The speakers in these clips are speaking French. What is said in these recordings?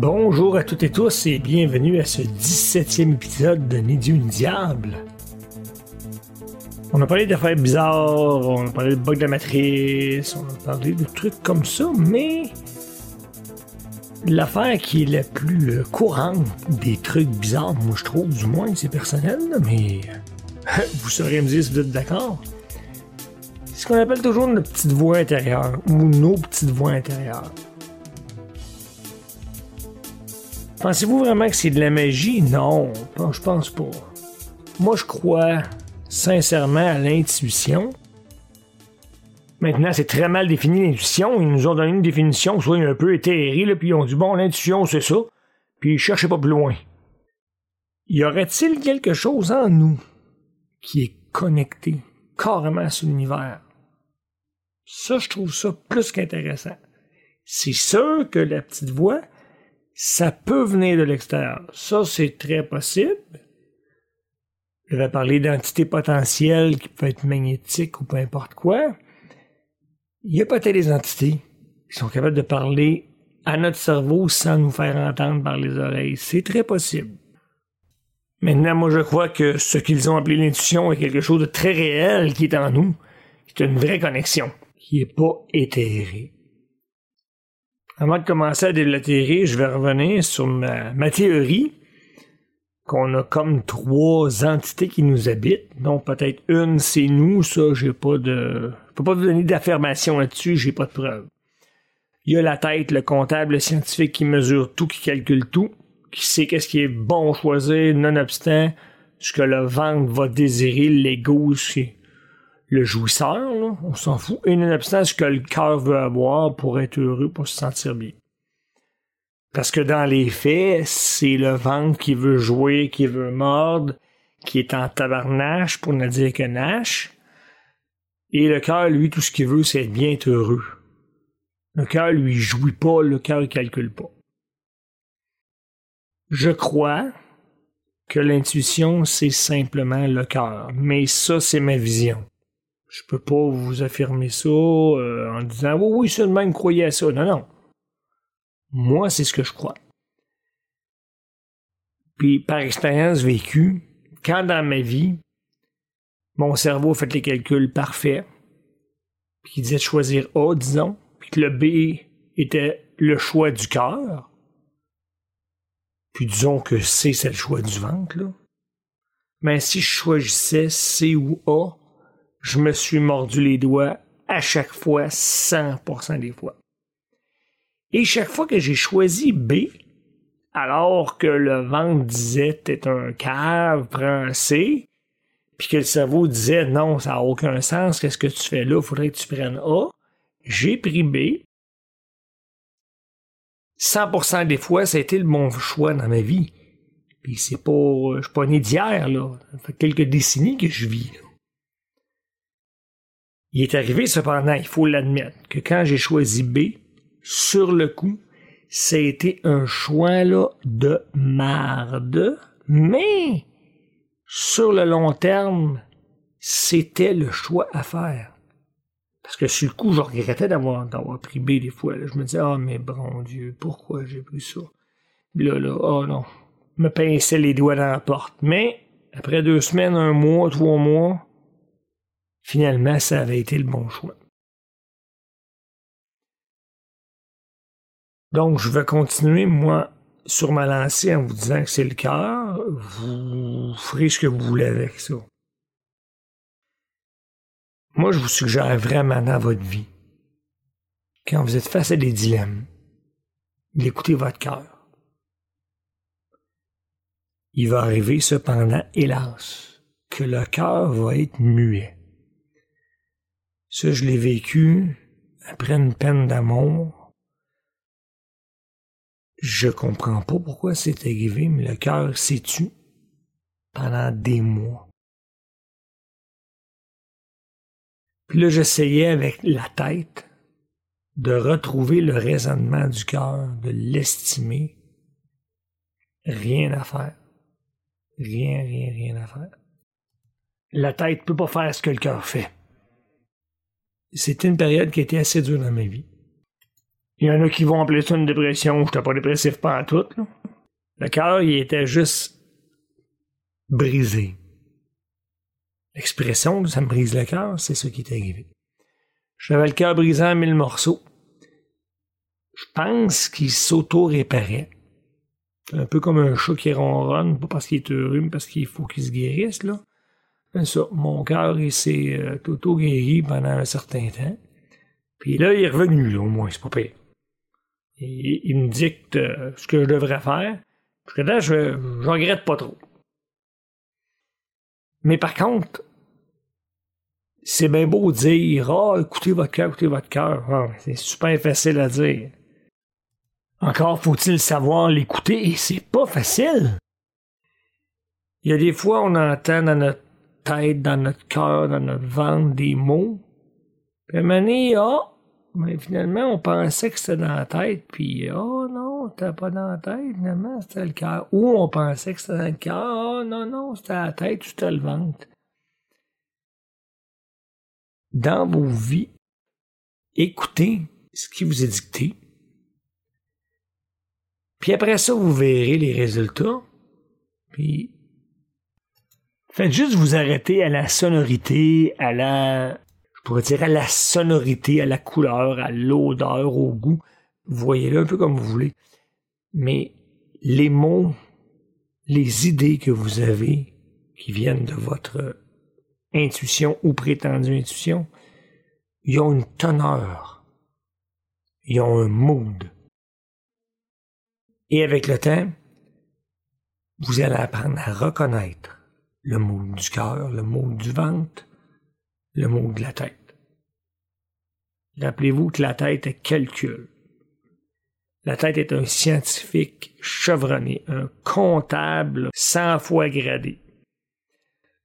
Bonjour à toutes et tous et bienvenue à ce 17e épisode de Ni Dieu Diable. On a parlé d'affaires bizarres, on a parlé de bugs de la matrice, on a parlé de trucs comme ça, mais l'affaire qui est la plus euh, courante des trucs bizarres, moi je trouve, du moins, c'est personnel, mais vous saurez me dire si vous êtes d'accord. C'est ce qu'on appelle toujours notre petite voix intérieure ou nos petites voix intérieures. Pensez-vous vraiment que c'est de la magie? Non, je pense pas. Moi, je crois sincèrement à l'intuition. Maintenant, c'est très mal défini l'intuition. Ils nous ont donné une définition, soit un peu éthérée, puis ils ont dit bon, l'intuition, c'est ça. Puis cherchez pas plus loin. Y aurait-il quelque chose en nous qui est connecté carrément à l'univers? Ça, je trouve ça plus qu'intéressant. C'est sûr que la petite voix, ça peut venir de l'extérieur. Ça, c'est très possible. Je vais parler d'entités potentielles qui peuvent être magnétiques ou peu importe quoi. Il y a peut-être des entités qui sont capables de parler à notre cerveau sans nous faire entendre par les oreilles. C'est très possible. Maintenant, moi, je crois que ce qu'ils ont appelé l'intuition est quelque chose de très réel qui est en nous, qui est une vraie connexion, qui n'est pas éthérée. Avant de commencer à délatérer, je vais revenir sur ma, théorie qu'on a comme trois entités qui nous habitent. Donc peut-être une, c'est nous, ça, j'ai pas de. Je peux pas vous donner d'affirmation là-dessus, j'ai pas de preuve. Il y a la tête, le comptable, le scientifique qui mesure tout, qui calcule tout, qui sait qu'est-ce qui est bon choisir, nonobstant ce que le ventre va désirer, l'ego, c'est le jouisseur, on s'en fout, et nonobstant ce que le cœur veut avoir pour être heureux, pour se sentir bien. Parce que dans les faits, c'est le ventre qui veut jouer, qui veut mordre, qui est en tabarnache, pour ne dire que nache. Et le cœur, lui, tout ce qu'il veut, c'est être bien heureux. Le cœur, lui, jouit pas, le cœur, il calcule pas. Je crois que l'intuition, c'est simplement le cœur. Mais ça, c'est ma vision. Je peux pas vous affirmer ça euh, en disant oui, oui, c'est le même croyez à ça. Non, non. Moi, c'est ce que je crois. Puis par expérience vécue, quand dans ma vie, mon cerveau a fait les calculs parfaits, puis qu'il disait de choisir A, disons, puis que le B était le choix du cœur, puis disons que C, c'est le choix du ventre, là. Mais si je choisissais C ou A, je me suis mordu les doigts à chaque fois, 100% des fois. Et chaque fois que j'ai choisi B, alors que le ventre disait t'es un cave, prends un C, puis que le cerveau disait non, ça n'a aucun sens, qu'est-ce que tu fais là, faudrait que tu prennes A, j'ai pris B. 100% des fois, ça a été le bon choix dans ma vie. Puis c'est pas, je suis pas né d'hier, là. Ça fait quelques décennies que je vis, il est arrivé cependant, il faut l'admettre, que quand j'ai choisi B, sur le coup, été un choix là, de marde, mais sur le long terme, c'était le choix à faire. Parce que sur le coup, je regrettais d'avoir, d'avoir pris B des fois. Je me disais, ah, mais bon Dieu, pourquoi j'ai pris ça? Là, là, oh non. me pinçais les doigts dans la porte. Mais, après deux semaines, un mois, trois mois, Finalement, ça avait été le bon choix. Donc, je vais continuer, moi, sur ma lancée en vous disant que c'est le cœur. Vous ferez ce que vous voulez avec ça. Moi, je vous suggère vraiment dans votre vie, quand vous êtes face à des dilemmes, d'écouter votre cœur. Il va arriver cependant, hélas, que le cœur va être muet. Ça, je l'ai vécu après une peine d'amour. Je comprends pas pourquoi c'est arrivé, mais le cœur s'est tu pendant des mois. Puis là, j'essayais avec la tête de retrouver le raisonnement du cœur, de l'estimer. Rien à faire. Rien, rien, rien à faire. La tête peut pas faire ce que le cœur fait c'était une période qui était assez dure dans ma vie. Il y en a qui vont appeler ça une dépression. J'étais pas dépressif pas en tout. Le cœur, il était juste brisé. L'expression ça me brise le cœur, c'est ce qui est arrivé. J'avais le cœur brisé en mille morceaux. Je pense qu'il s'auto-réparait. Un peu comme un chat qui ronronne, pas parce qu'il est heureux, mais parce qu'il faut qu'il se guérisse, là. C'est ça. Mon cœur, il s'est euh, auto-guéri pendant un certain temps. Puis là, il est revenu, au moins, c'est pas pire. il me dicte euh, ce que je devrais faire. Puis là, je, je regrette pas trop. Mais par contre, c'est bien beau dire Ah, oh, écoutez votre cœur, écoutez votre cœur. Ah, c'est super facile à dire. Encore faut-il savoir l'écouter et c'est pas facile. Il y a des fois, on entend dans notre tête, dans notre cœur, dans notre ventre des mots. Puis à un moment ah, mais finalement, on pensait que c'était dans la tête, puis oh non, c'était pas dans la tête, finalement, c'était le cœur. Ou on pensait que c'était dans le cœur, oh non, non, c'était la tête c'était le ventre. Dans vos vies, écoutez ce qui vous est dicté. Puis après ça, vous verrez les résultats. Puis faites juste vous arrêter à la sonorité, à la pourrait dire à la sonorité, à la couleur, à l'odeur, au goût. Voyez-le un peu comme vous voulez. Mais les mots, les idées que vous avez qui viennent de votre intuition ou prétendue intuition, ils ont une teneur. Ils ont un mood. Et avec le temps, vous allez apprendre à reconnaître le mood du cœur, le mood du ventre, le mood de la tête. Rappelez-vous que la tête est calcul. La tête est un scientifique chevronné, un comptable cent fois gradé.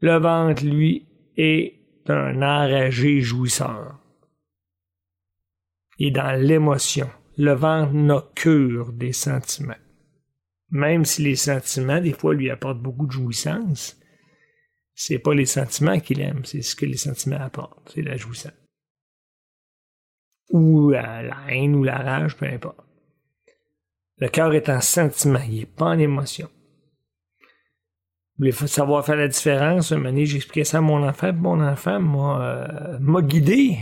Le ventre, lui, est un enragé jouisseur. Et dans l'émotion, le ventre n'a cure des sentiments. Même si les sentiments, des fois, lui apportent beaucoup de jouissance, c'est pas les sentiments qu'il aime, c'est ce que les sentiments apportent, c'est la jouissance ou la, haine ou la rage, peu importe. Le cœur est un sentiment, il n'est pas en émotion. Il faut savoir faire la différence? Un j'expliquais ça à mon enfant, mon enfant m'a, euh, guidé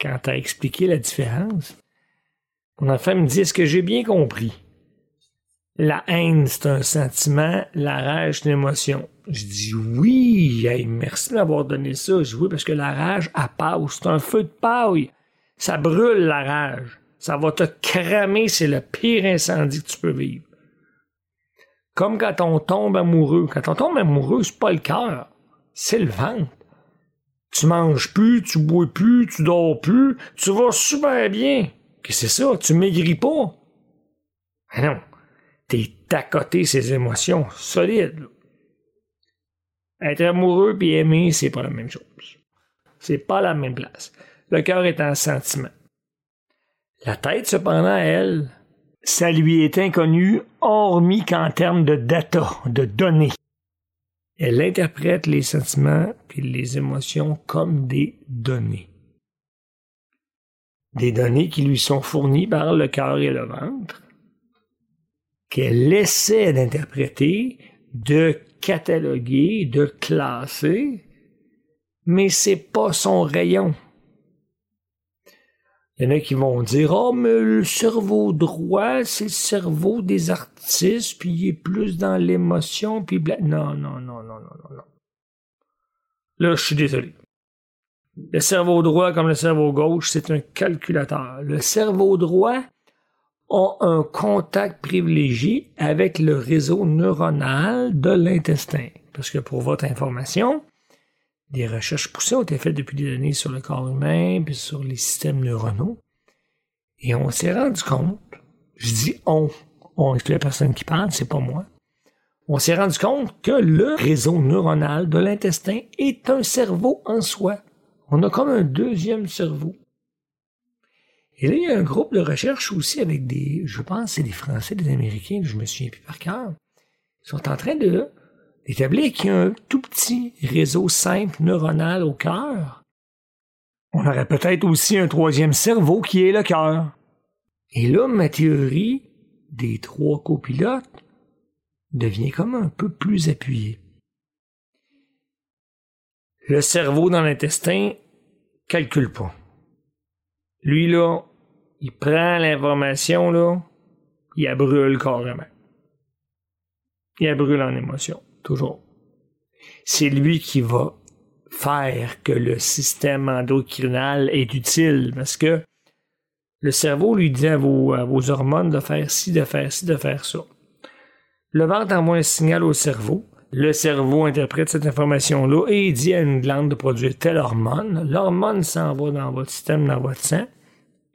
quand tu as expliqué la différence. Mon enfant me dit, est-ce que j'ai bien compris? La haine, c'est un sentiment, la rage, c'est une émotion. Je dis oui, merci d'avoir donné ça. Je dis oui, parce que la rage, à passe, c'est un feu de paille. Ça brûle la rage. Ça va te cramer, c'est le pire incendie que tu peux vivre. Comme quand on tombe amoureux. Quand on tombe amoureux, c'est pas le cœur, c'est le ventre. Tu manges plus, tu bois plus, tu dors plus, tu vas super bien. Que c'est ça? Tu maigris pas? Ah non. T'es à côté ces émotions solides. Être amoureux puis aimer, c'est pas la même chose. C'est pas la même place le cœur est un sentiment. La tête, cependant, elle, ça lui est inconnu, hormis qu'en termes de data, de données. Elle interprète les sentiments et les émotions comme des données. Des données qui lui sont fournies par le cœur et le ventre, qu'elle essaie d'interpréter, de cataloguer, de classer, mais c'est pas son rayon. Il y en a qui vont dire Oh, mais le cerveau droit, c'est le cerveau des artistes, puis il est plus dans l'émotion, puis bla. Non, non, non, non, non, non, Là, je suis désolé. Le cerveau droit, comme le cerveau gauche, c'est un calculateur. Le cerveau droit a un contact privilégié avec le réseau neuronal de l'intestin. Parce que pour votre information, des recherches poussées ont été faites depuis des années sur le corps humain puis sur les systèmes neuronaux. Et on s'est rendu compte, je dis on, on exclut la personne qui parle, c'est pas moi. On s'est rendu compte que le réseau neuronal de l'intestin est un cerveau en soi. On a comme un deuxième cerveau. Et là, il y a un groupe de recherche aussi avec des, je pense, c'est des Français, des Américains, je me souviens plus par cœur. Ils sont en train de d'établir qu'il y a un tout petit réseau simple neuronal au cœur. On aurait peut-être aussi un troisième cerveau qui est le cœur. Et là, ma théorie des trois copilotes devient comme un peu plus appuyée. Le cerveau dans l'intestin calcule pas. Lui, là, il prend l'information, là, il la brûle carrément. Il la brûle en émotion, toujours. C'est lui qui va faire que le système endocrinal est utile parce que le cerveau lui dit à vos, hormones de faire ci, de faire ci, de faire ça. Le ventre envoie un signal au cerveau. Le cerveau interprète cette information-là et dit à une glande de produire telle hormone. L'hormone s'en va dans votre système, dans votre sang.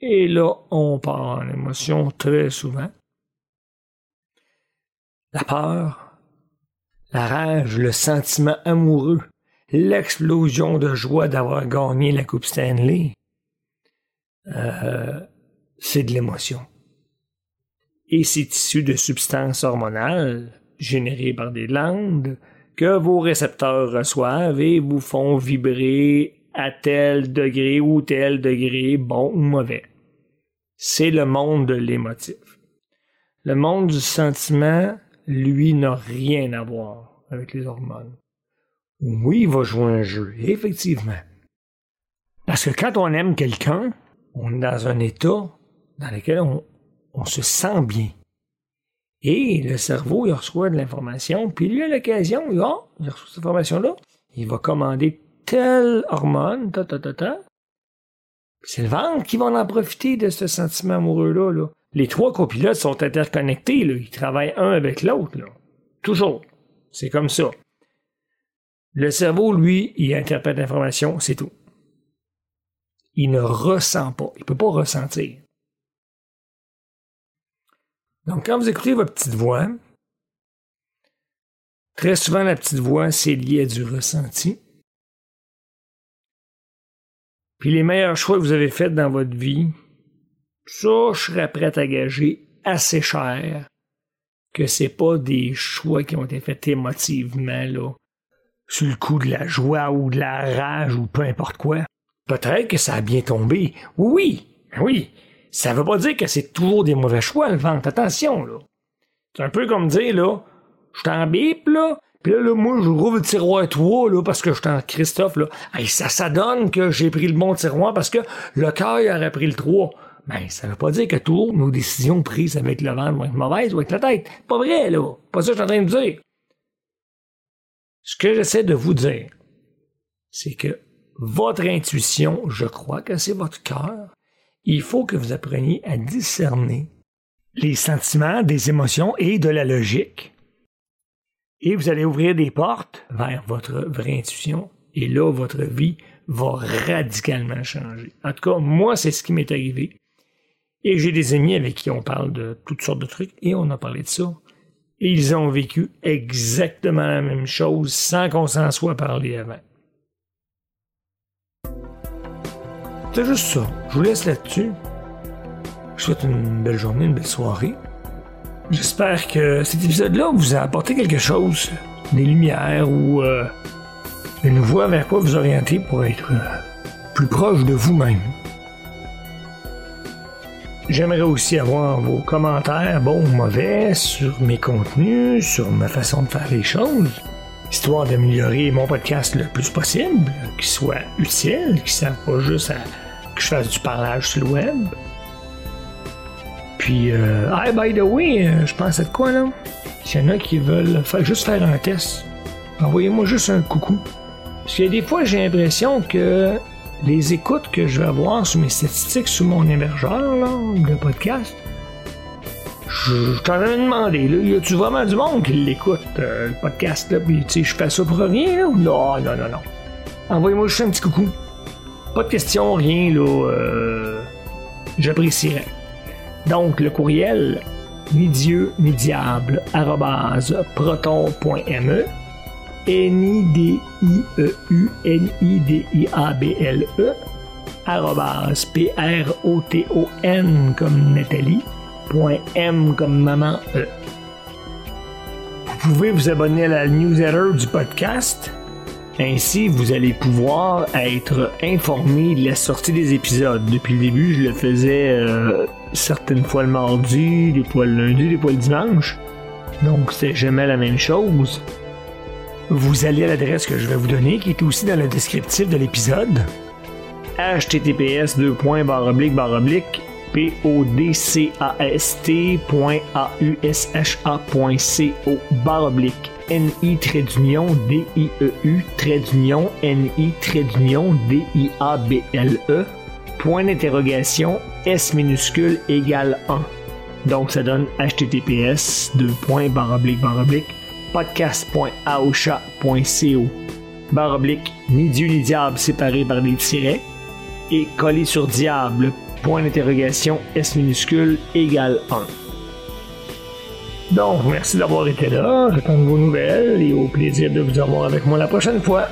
Et là, on part en émotion très souvent. La peur, la rage, le sentiment amoureux, l'explosion de joie d'avoir gagné la Coupe Stanley, euh, c'est de l'émotion. Et c'est issu de substances hormonales générées par des glandes que vos récepteurs reçoivent et vous font vibrer à tel degré ou tel degré, bon ou mauvais. C'est le monde de l'émotif. Le monde du sentiment, lui, n'a rien à voir avec les hormones. Oui, il va jouer un jeu, effectivement. Parce que quand on aime quelqu'un, on est dans un état dans lequel on, se sent bien. Et le cerveau, il reçoit de l'information, puis lui, à l'occasion, il, oh, il reçoit cette information-là, il va commander telle hormone, ta ta ta ta. C'est le ventre qui va en profiter de ce sentiment amoureux-là. Là. Les trois copilotes sont interconnectés, ils travaillent un avec l'autre. Toujours. C'est comme ça. Le cerveau, lui, il interprète l'information, c'est tout. Il ne ressent pas. Il ne peut pas ressentir. Donc, quand vous écoutez votre petite voix, très souvent, la petite voix, c'est lié à du ressenti. Puis les meilleurs choix que vous avez faits dans votre vie, ça, je serais prêt à gager assez cher que c'est pas des choix qui ont été faits émotivement, là, sur le coup de la joie ou de la rage ou peu importe quoi. Peut-être que ça a bien tombé. Oui, oui. Ça veut pas dire que c'est toujours des mauvais choix, le ventre. Attention, là. C'est un peu comme dire, là, je t'en bip, là, pis là, là, moi, je rouvre le tiroir 3, là, parce que je suis en Christophe, là. Hey, ça, ça donne que j'ai pris le bon tiroir parce que le cœur aurait pris le 3. Ben, ça veut pas dire que toutes nos décisions prises avec le ventre vont être mauvaises ou avec la tête. Pas vrai, là. Pas ça que je suis en train de dire. Ce que j'essaie de vous dire, c'est que votre intuition, je crois que c'est votre cœur. Il faut que vous appreniez à discerner les sentiments, des émotions et de la logique. Et vous allez ouvrir des portes vers votre vraie intuition. Et là, votre vie va radicalement changer. En tout cas, moi, c'est ce qui m'est arrivé. Et j'ai des amis avec qui on parle de toutes sortes de trucs et on a parlé de ça. Et ils ont vécu exactement la même chose sans qu'on s'en soit parlé avant. C'est juste ça. Je vous laisse là-dessus. Je souhaite une belle journée, une belle soirée. J'espère que cet épisode-là vous a apporté quelque chose, des lumières ou euh, une voie vers quoi vous orienter pour être euh, plus proche de vous-même. J'aimerais aussi avoir vos commentaires, bons ou mauvais, sur mes contenus, sur ma façon de faire les choses, histoire d'améliorer mon podcast le plus possible, qu'il soit utile, qu'il ne serve pas juste à que je fasse du parlage sur le web. Puis, euh, hey, by the way, euh, je pense à quoi là? S'il y en a qui veulent faire, juste faire un test, envoyez-moi juste un coucou. Parce que des fois, j'ai l'impression que les écoutes que je vais avoir sur mes statistiques sur mon hébergeur là, de podcast, je, t'en ai demandé, là, y a-tu vraiment du monde qui l'écoute, euh, le podcast, là, pis tu sais, je fais ça pour rien, Non, non, non, non. Envoyez-moi juste un petit coucou. Pas de question, rien, là, euh, j'apprécierais. Donc, le courriel, ni dieu, ni diable, proton.me N-I-D-I-E-U-N-I-D-I-A-B-L-E arrobas P-R-O-T-O-N comme Nathalie point M comme maman E. Vous pouvez vous abonner à la newsletter du podcast Ainsi, vous allez pouvoir être informé de la sortie des épisodes. Depuis le début, je le faisais euh, certaines fois le mardi, des fois le lundi, des fois le dimanche. Donc, c'est jamais la même chose. Vous allez à l'adresse que je vais vous donner, qui est aussi dans le descriptif de l'épisode. https podcast.ausha.co baroblique NI trait d'union D-I-E-U trait d'union N-I trait d'union D-I-A-B-L-E point d'interrogation S minuscule égale 1. Donc ça donne https podcast.aosha.co baroblique ni Dieu ni diable séparé par des tirets et collé sur diable point d'interrogation S minuscule égale 1. Donc, merci d'avoir été là. J'attends de vos nouvelles et au plaisir de vous avoir avec moi la prochaine fois.